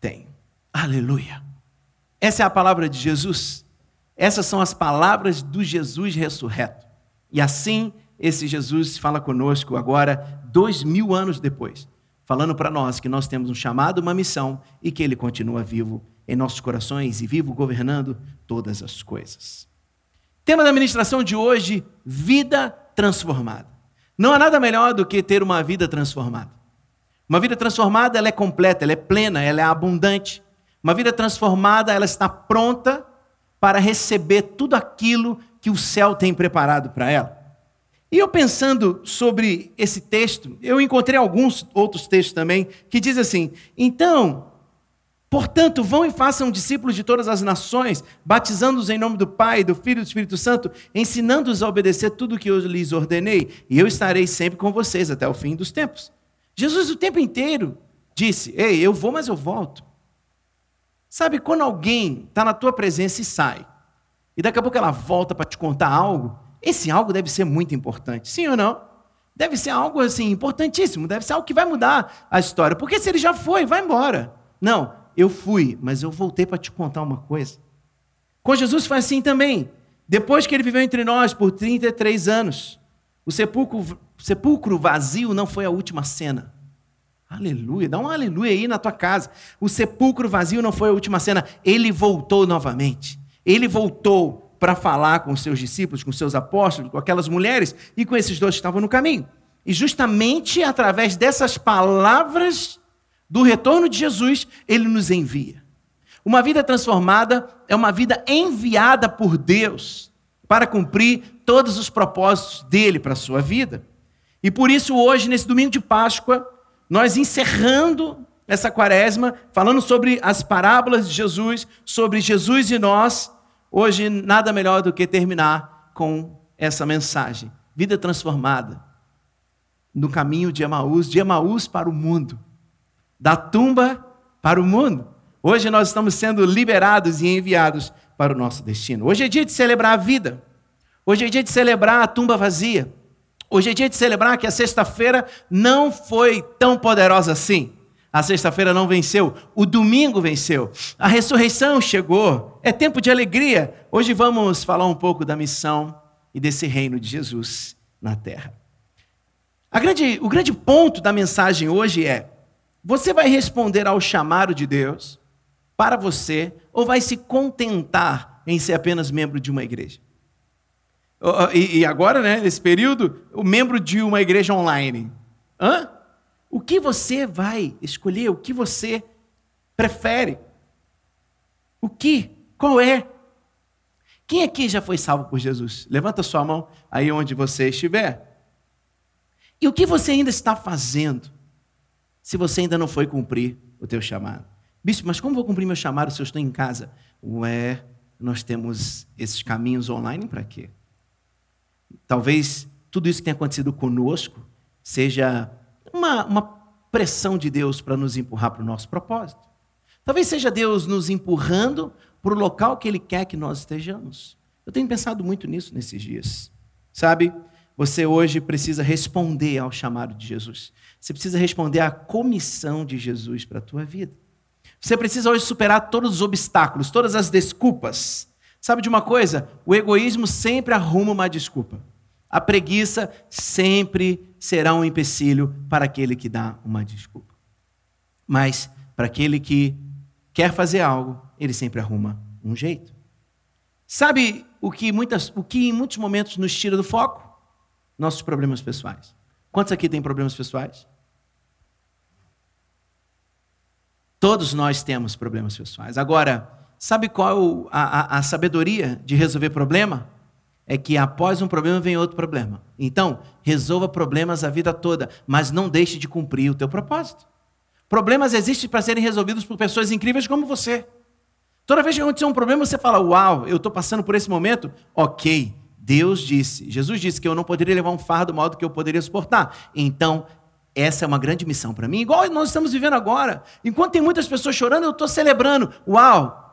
tenho. Aleluia. Essa é a palavra de Jesus. Essas são as palavras do Jesus ressurreto. E assim esse Jesus fala conosco agora, dois mil anos depois, falando para nós que nós temos um chamado, uma missão e que Ele continua vivo em nossos corações e vivo governando todas as coisas. Tema da ministração de hoje: vida transformada. Não há nada melhor do que ter uma vida transformada. Uma vida transformada, ela é completa, ela é plena, ela é abundante. Uma vida transformada, ela está pronta para receber tudo aquilo que o céu tem preparado para ela. E eu pensando sobre esse texto, eu encontrei alguns outros textos também que diz assim: então, portanto, vão e façam discípulos de todas as nações, batizando-os em nome do Pai, do Filho e do Espírito Santo, ensinando-os a obedecer tudo o que eu lhes ordenei, e eu estarei sempre com vocês até o fim dos tempos. Jesus o tempo inteiro disse: Ei, eu vou, mas eu volto. Sabe, quando alguém está na tua presença e sai, e daqui a pouco ela volta para te contar algo, esse algo deve ser muito importante, sim ou não? Deve ser algo assim importantíssimo, deve ser algo que vai mudar a história. Porque se ele já foi, vai embora. Não, eu fui, mas eu voltei para te contar uma coisa. Com Jesus foi assim também. Depois que ele viveu entre nós por 33 anos, o sepulcro, sepulcro vazio não foi a última cena. Aleluia, dá um aleluia aí na tua casa. O sepulcro vazio não foi a última cena, ele voltou novamente. Ele voltou para falar com seus discípulos, com seus apóstolos, com aquelas mulheres e com esses dois que estavam no caminho. E justamente através dessas palavras do retorno de Jesus, ele nos envia. Uma vida transformada é uma vida enviada por Deus para cumprir todos os propósitos dele para a sua vida. E por isso, hoje, nesse domingo de Páscoa, nós encerrando essa quaresma, falando sobre as parábolas de Jesus, sobre Jesus e nós, Hoje, nada melhor do que terminar com essa mensagem. Vida transformada no caminho de Emaús, de Emaús para o mundo, da tumba para o mundo. Hoje nós estamos sendo liberados e enviados para o nosso destino. Hoje é dia de celebrar a vida. Hoje é dia de celebrar a tumba vazia. Hoje é dia de celebrar que a sexta-feira não foi tão poderosa assim. A sexta-feira não venceu, o domingo venceu. A ressurreição chegou. É tempo de alegria. Hoje vamos falar um pouco da missão e desse reino de Jesus na terra. Grande, o grande ponto da mensagem hoje é: você vai responder ao chamado de Deus para você ou vai se contentar em ser apenas membro de uma igreja? E agora, né, nesse período, o membro de uma igreja online. Hã? O que você vai escolher? O que você prefere? O que? Qual é? Quem aqui já foi salvo por Jesus? Levanta sua mão aí onde você estiver. E o que você ainda está fazendo se você ainda não foi cumprir o teu chamado? Bispo, mas como vou cumprir meu chamado se eu estou em casa? Ué, nós temos esses caminhos online para quê? Talvez tudo isso que tem acontecido conosco seja uma, uma pressão de Deus para nos empurrar para o nosso propósito. Talvez seja Deus nos empurrando para o local que Ele quer que nós estejamos. Eu tenho pensado muito nisso nesses dias. Sabe, você hoje precisa responder ao chamado de Jesus. Você precisa responder à comissão de Jesus para a tua vida. Você precisa hoje superar todos os obstáculos, todas as desculpas. Sabe de uma coisa? O egoísmo sempre arruma uma desculpa. A preguiça sempre será um empecilho para aquele que dá uma desculpa. Mas para aquele que quer fazer algo, ele sempre arruma um jeito. Sabe o que, muitas, o que em muitos momentos nos tira do foco? Nossos problemas pessoais. Quantos aqui têm problemas pessoais? Todos nós temos problemas pessoais. Agora, sabe qual a, a, a sabedoria de resolver problema? É que após um problema vem outro problema. Então, resolva problemas a vida toda, mas não deixe de cumprir o teu propósito. Problemas existem para serem resolvidos por pessoas incríveis como você. Toda vez que acontecer um problema, você fala: Uau, eu estou passando por esse momento. Ok, Deus disse, Jesus disse que eu não poderia levar um fardo maior do que eu poderia suportar. Então, essa é uma grande missão para mim, igual nós estamos vivendo agora. Enquanto tem muitas pessoas chorando, eu estou celebrando. Uau!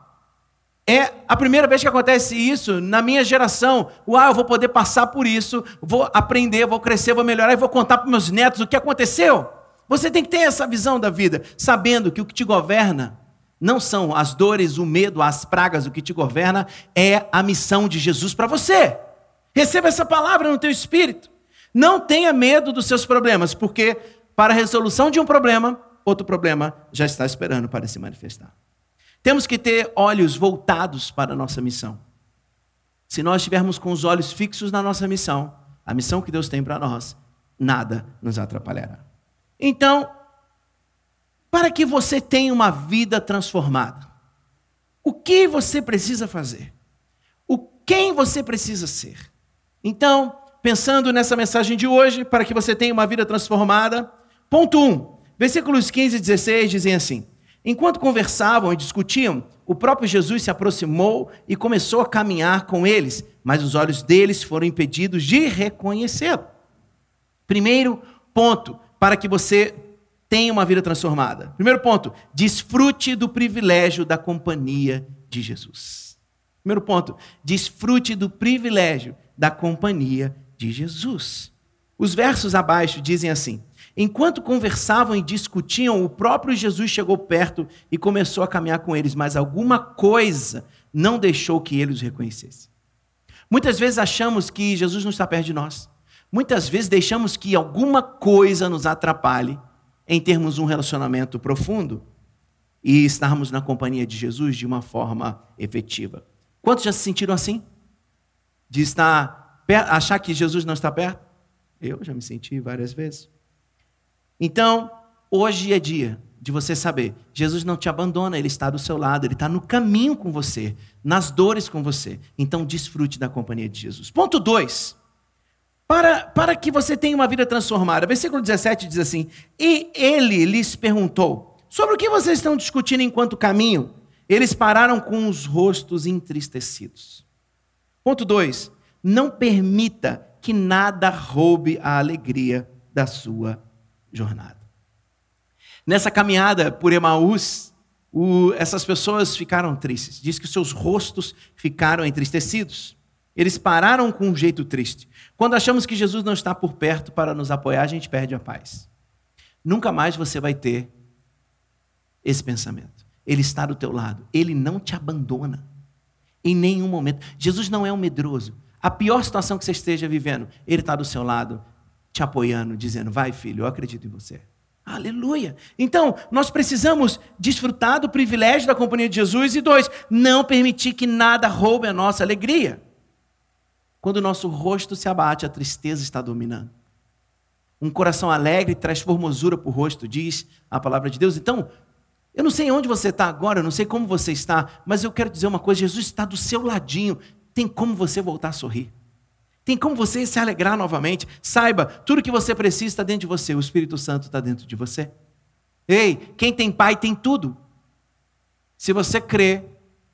É a primeira vez que acontece isso na minha geração. Uau, eu vou poder passar por isso, vou aprender, vou crescer, vou melhorar e vou contar para meus netos o que aconteceu. Você tem que ter essa visão da vida, sabendo que o que te governa não são as dores, o medo, as pragas, o que te governa é a missão de Jesus para você. Receba essa palavra no teu espírito. Não tenha medo dos seus problemas, porque para a resolução de um problema, outro problema já está esperando para se manifestar. Temos que ter olhos voltados para a nossa missão. Se nós estivermos com os olhos fixos na nossa missão, a missão que Deus tem para nós, nada nos atrapalhará. Então, para que você tenha uma vida transformada. O que você precisa fazer? O quem você precisa ser? Então, pensando nessa mensagem de hoje, para que você tenha uma vida transformada, ponto 1, um, versículos 15 e 16 dizem assim: Enquanto conversavam e discutiam, o próprio Jesus se aproximou e começou a caminhar com eles, mas os olhos deles foram impedidos de reconhecê-lo. Primeiro ponto, para que você tenha uma vida transformada. Primeiro ponto, desfrute do privilégio da companhia de Jesus. Primeiro ponto, desfrute do privilégio da companhia de Jesus. Os versos abaixo dizem assim: Enquanto conversavam e discutiam, o próprio Jesus chegou perto e começou a caminhar com eles, mas alguma coisa não deixou que ele os reconhecesse. Muitas vezes achamos que Jesus não está perto de nós. Muitas vezes deixamos que alguma coisa nos atrapalhe em termos um relacionamento profundo e estarmos na companhia de Jesus de uma forma efetiva. Quantos já se sentiram assim? De estar achar que Jesus não está perto? Eu já me senti várias vezes. Então, hoje é dia de você saber, Jesus não te abandona, ele está do seu lado, ele está no caminho com você, nas dores com você. Então, desfrute da companhia de Jesus. Ponto 2. Para, para que você tenha uma vida transformada. Versículo 17 diz assim: E ele lhes perguntou: Sobre o que vocês estão discutindo enquanto caminham? Eles pararam com os rostos entristecidos. Ponto 2: Não permita que nada roube a alegria da sua jornada. Nessa caminhada por Emaús, o, essas pessoas ficaram tristes. Diz que seus rostos ficaram entristecidos. Eles pararam com um jeito triste. Quando achamos que Jesus não está por perto para nos apoiar, a gente perde a paz. Nunca mais você vai ter esse pensamento. Ele está do teu lado, ele não te abandona em nenhum momento. Jesus não é um medroso. A pior situação que você esteja vivendo, ele está do seu lado, te apoiando, dizendo: "Vai, filho, eu acredito em você". Aleluia. Então, nós precisamos desfrutar do privilégio da companhia de Jesus e dois, não permitir que nada roube a nossa alegria. Quando o nosso rosto se abate, a tristeza está dominando. Um coração alegre traz formosura para o rosto, diz a palavra de Deus. Então, eu não sei onde você está agora, eu não sei como você está, mas eu quero dizer uma coisa: Jesus está do seu ladinho. Tem como você voltar a sorrir. Tem como você se alegrar novamente. Saiba, tudo que você precisa está dentro de você. O Espírito Santo está dentro de você. Ei, quem tem pai tem tudo. Se você crê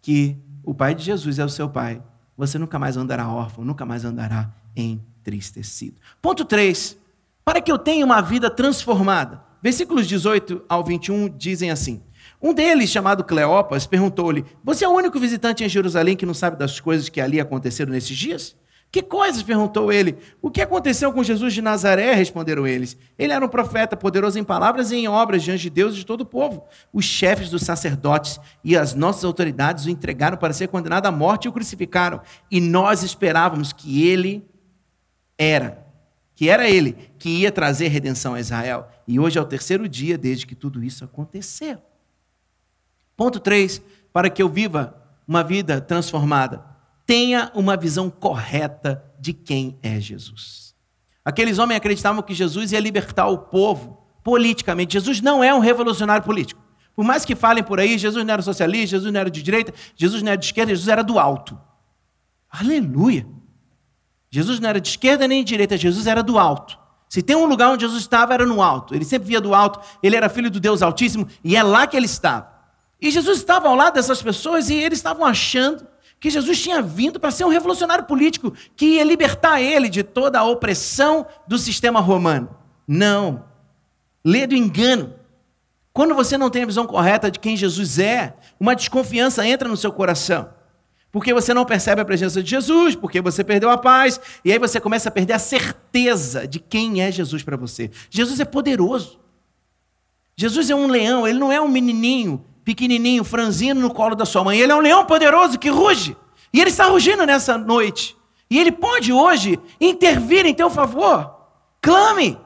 que o pai de Jesus é o seu pai, você nunca mais andará órfão, nunca mais andará entristecido. Ponto 3. Para que eu tenha uma vida transformada. Versículos 18 ao 21 dizem assim: Um deles, chamado Cleopas, perguntou-lhe: Você é o único visitante em Jerusalém que não sabe das coisas que ali aconteceram nesses dias? Que coisas? perguntou ele. O que aconteceu com Jesus de Nazaré? responderam eles. Ele era um profeta, poderoso em palavras e em obras diante de Deus e de todo o povo. Os chefes dos sacerdotes e as nossas autoridades o entregaram para ser condenado à morte e o crucificaram. E nós esperávamos que ele era, que era ele que ia trazer redenção a Israel. E hoje é o terceiro dia desde que tudo isso aconteceu. Ponto 3, para que eu viva uma vida transformada, tenha uma visão correta de quem é Jesus. Aqueles homens acreditavam que Jesus ia libertar o povo politicamente. Jesus não é um revolucionário político. Por mais que falem por aí, Jesus não era socialista, Jesus não era de direita, Jesus não era de esquerda, Jesus era do alto. Aleluia! Jesus não era de esquerda nem de direita, Jesus era do alto. Se tem um lugar onde Jesus estava, era no alto. Ele sempre via do alto, ele era filho do Deus Altíssimo, e é lá que ele estava. E Jesus estava ao lado dessas pessoas e eles estavam achando que Jesus tinha vindo para ser um revolucionário político que ia libertar ele de toda a opressão do sistema romano. Não. Lê do engano. Quando você não tem a visão correta de quem Jesus é, uma desconfiança entra no seu coração. Porque você não percebe a presença de Jesus, porque você perdeu a paz, e aí você começa a perder a certeza de quem é Jesus para você. Jesus é poderoso. Jesus é um leão, ele não é um menininho pequenininho, franzino no colo da sua mãe. Ele é um leão poderoso que ruge. E ele está rugindo nessa noite. E ele pode hoje intervir em teu favor. Clame,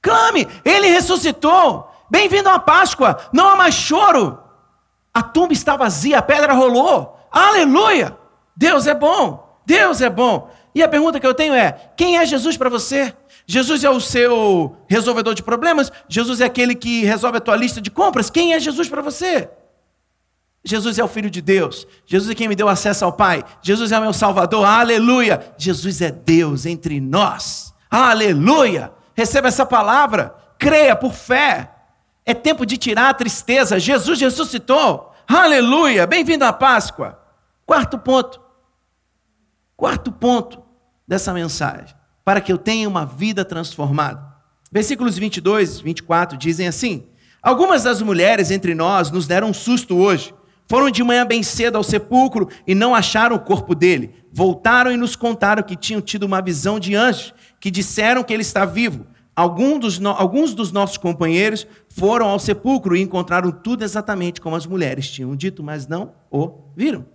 clame. Ele ressuscitou. Bem-vindo à Páscoa. Não há mais choro. A tumba está vazia, a pedra rolou. Aleluia! Deus é bom. Deus é bom. E a pergunta que eu tenho é: quem é Jesus para você? Jesus é o seu resolvedor de problemas? Jesus é aquele que resolve a tua lista de compras? Quem é Jesus para você? Jesus é o Filho de Deus. Jesus é quem me deu acesso ao Pai. Jesus é o meu Salvador. Aleluia. Jesus é Deus entre nós. Aleluia. Receba essa palavra. Creia por fé. É tempo de tirar a tristeza. Jesus ressuscitou. Aleluia. Bem-vindo à Páscoa. Quarto ponto. Quarto ponto dessa mensagem. Para que eu tenha uma vida transformada. Versículos 22 e 24 dizem assim: Algumas das mulheres entre nós nos deram um susto hoje foram de manhã bem cedo ao sepulcro e não acharam o corpo dele. Voltaram e nos contaram que tinham tido uma visão de anjos, que disseram que ele está vivo. Alguns dos, no... alguns dos nossos companheiros foram ao sepulcro e encontraram tudo exatamente como as mulheres tinham dito, mas não o viram.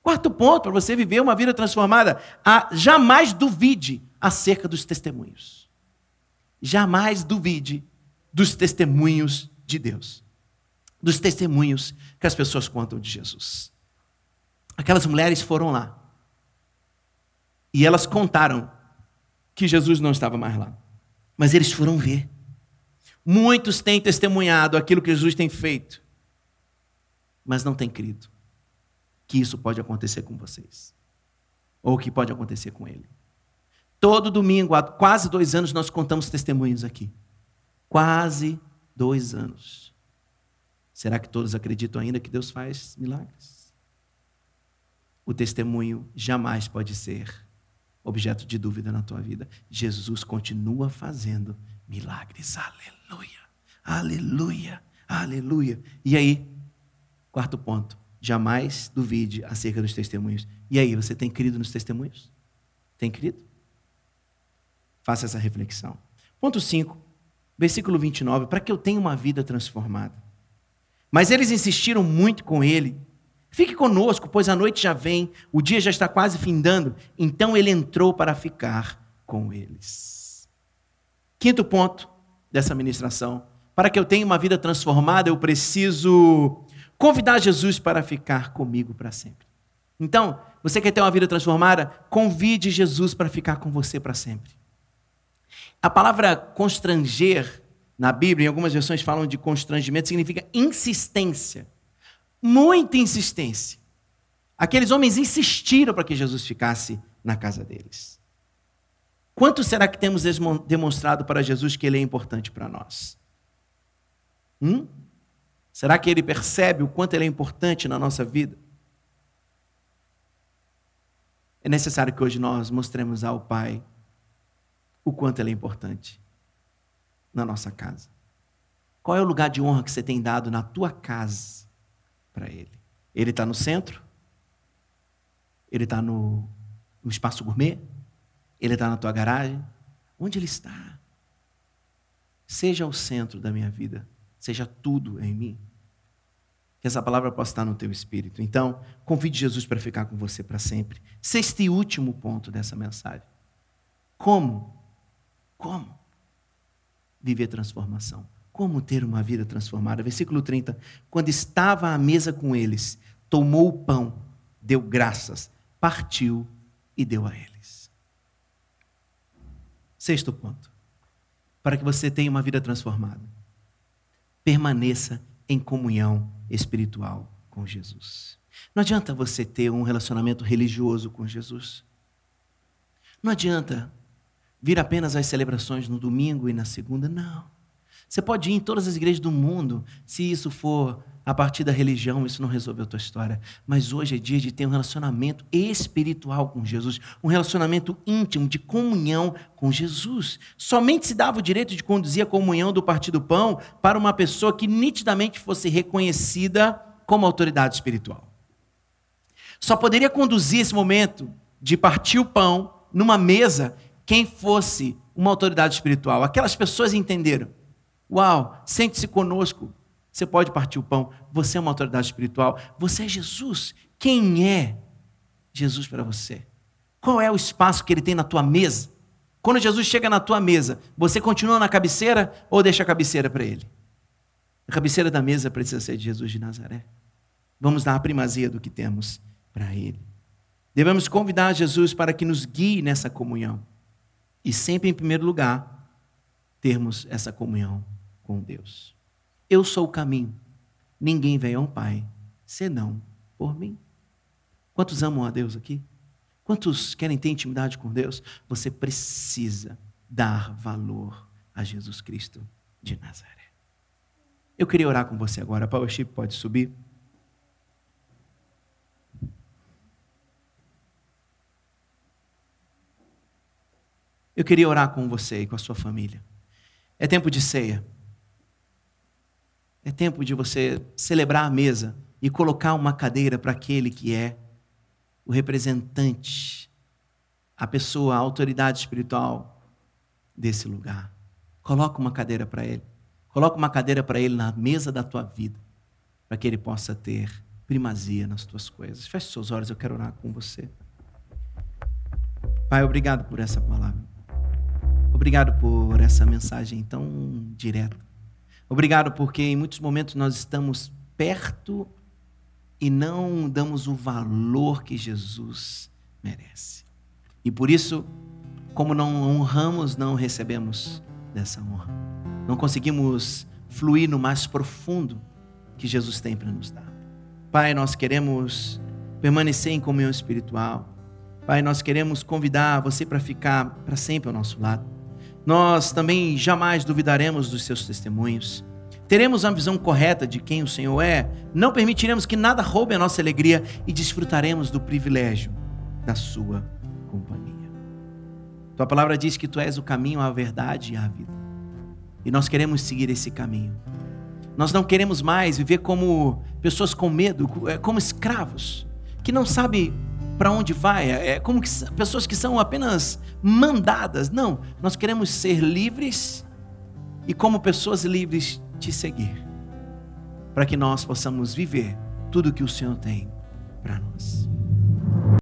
Quarto ponto para você viver uma vida transformada: a, jamais duvide acerca dos testemunhos. Jamais duvide dos testemunhos de Deus dos testemunhos que as pessoas contam de Jesus. Aquelas mulheres foram lá. E elas contaram que Jesus não estava mais lá. Mas eles foram ver. Muitos têm testemunhado aquilo que Jesus tem feito, mas não têm crido que isso pode acontecer com vocês, ou que pode acontecer com ele. Todo domingo, há quase dois anos, nós contamos testemunhos aqui. Quase dois anos. Será que todos acreditam ainda que Deus faz milagres? O testemunho jamais pode ser objeto de dúvida na tua vida. Jesus continua fazendo milagres. Aleluia, aleluia, aleluia. E aí, quarto ponto: jamais duvide acerca dos testemunhos. E aí, você tem crido nos testemunhos? Tem crido? Faça essa reflexão. Ponto 5, versículo 29. Para que eu tenha uma vida transformada. Mas eles insistiram muito com ele. Fique conosco, pois a noite já vem, o dia já está quase findando. Então ele entrou para ficar com eles. Quinto ponto dessa ministração: para que eu tenha uma vida transformada, eu preciso convidar Jesus para ficar comigo para sempre. Então, você quer ter uma vida transformada? Convide Jesus para ficar com você para sempre. A palavra constranger na Bíblia, em algumas versões falam de constrangimento, significa insistência. Muita insistência. Aqueles homens insistiram para que Jesus ficasse na casa deles. Quanto será que temos demonstrado para Jesus que ele é importante para nós? Hum? Será que ele percebe o quanto ele é importante na nossa vida? É necessário que hoje nós mostremos ao Pai o quanto ele é importante na nossa casa? Qual é o lugar de honra que você tem dado na tua casa para Ele? Ele está no centro? Ele está no, no espaço gourmet? Ele está na tua garagem? Onde Ele está? Seja o centro da minha vida, seja tudo em mim. Que essa palavra possa estar no teu espírito. Então, convide Jesus para ficar com você para sempre. Sexto e último ponto dessa mensagem. Como? Como? viver transformação. Como ter uma vida transformada? Versículo 30. Quando estava à mesa com eles, tomou o pão, deu graças, partiu e deu a eles. Sexto ponto. Para que você tenha uma vida transformada, permaneça em comunhão espiritual com Jesus. Não adianta você ter um relacionamento religioso com Jesus. Não adianta vir apenas às celebrações no domingo e na segunda, não. Você pode ir em todas as igrejas do mundo, se isso for a partir da religião, isso não resolveu a tua história. Mas hoje é dia de ter um relacionamento espiritual com Jesus, um relacionamento íntimo, de comunhão com Jesus. Somente se dava o direito de conduzir a comunhão do Partido Pão para uma pessoa que nitidamente fosse reconhecida como autoridade espiritual. Só poderia conduzir esse momento de partir o pão numa mesa quem fosse uma autoridade espiritual. Aquelas pessoas entenderam. Uau, sente-se conosco. Você pode partir o pão. Você é uma autoridade espiritual. Você é Jesus. Quem é Jesus para você? Qual é o espaço que ele tem na tua mesa? Quando Jesus chega na tua mesa, você continua na cabeceira ou deixa a cabeceira para ele? A cabeceira da mesa precisa ser de Jesus de Nazaré. Vamos dar a primazia do que temos para ele. Devemos convidar Jesus para que nos guie nessa comunhão. E sempre, em primeiro lugar, termos essa comunhão com Deus. Eu sou o caminho. Ninguém vem ao Pai senão por mim. Quantos amam a Deus aqui? Quantos querem ter intimidade com Deus? Você precisa dar valor a Jesus Cristo de Nazaré. Eu queria orar com você agora. A Powership pode subir. Eu queria orar com você e com a sua família. É tempo de ceia. É tempo de você celebrar a mesa e colocar uma cadeira para aquele que é o representante, a pessoa, a autoridade espiritual desse lugar. Coloca uma cadeira para ele. Coloca uma cadeira para ele na mesa da tua vida, para que ele possa ter primazia nas tuas coisas. Feche seus olhos, eu quero orar com você. Pai, obrigado por essa palavra. Obrigado por essa mensagem tão direta. Obrigado porque em muitos momentos nós estamos perto e não damos o valor que Jesus merece. E por isso, como não honramos, não recebemos dessa honra. Não conseguimos fluir no mais profundo que Jesus tem para nos dar. Pai, nós queremos permanecer em comunhão espiritual. Pai, nós queremos convidar você para ficar para sempre ao nosso lado nós também jamais duvidaremos dos seus testemunhos. Teremos uma visão correta de quem o Senhor é, não permitiremos que nada roube a nossa alegria e desfrutaremos do privilégio da sua companhia. Tua palavra diz que tu és o caminho, a verdade e a vida. E nós queremos seguir esse caminho. Nós não queremos mais viver como pessoas com medo, é, como escravos, que não sabem para onde vai, é, é como que, pessoas que são apenas mandadas. Não, nós queremos ser livres e, como pessoas livres, te seguir, para que nós possamos viver tudo que o Senhor tem para nós.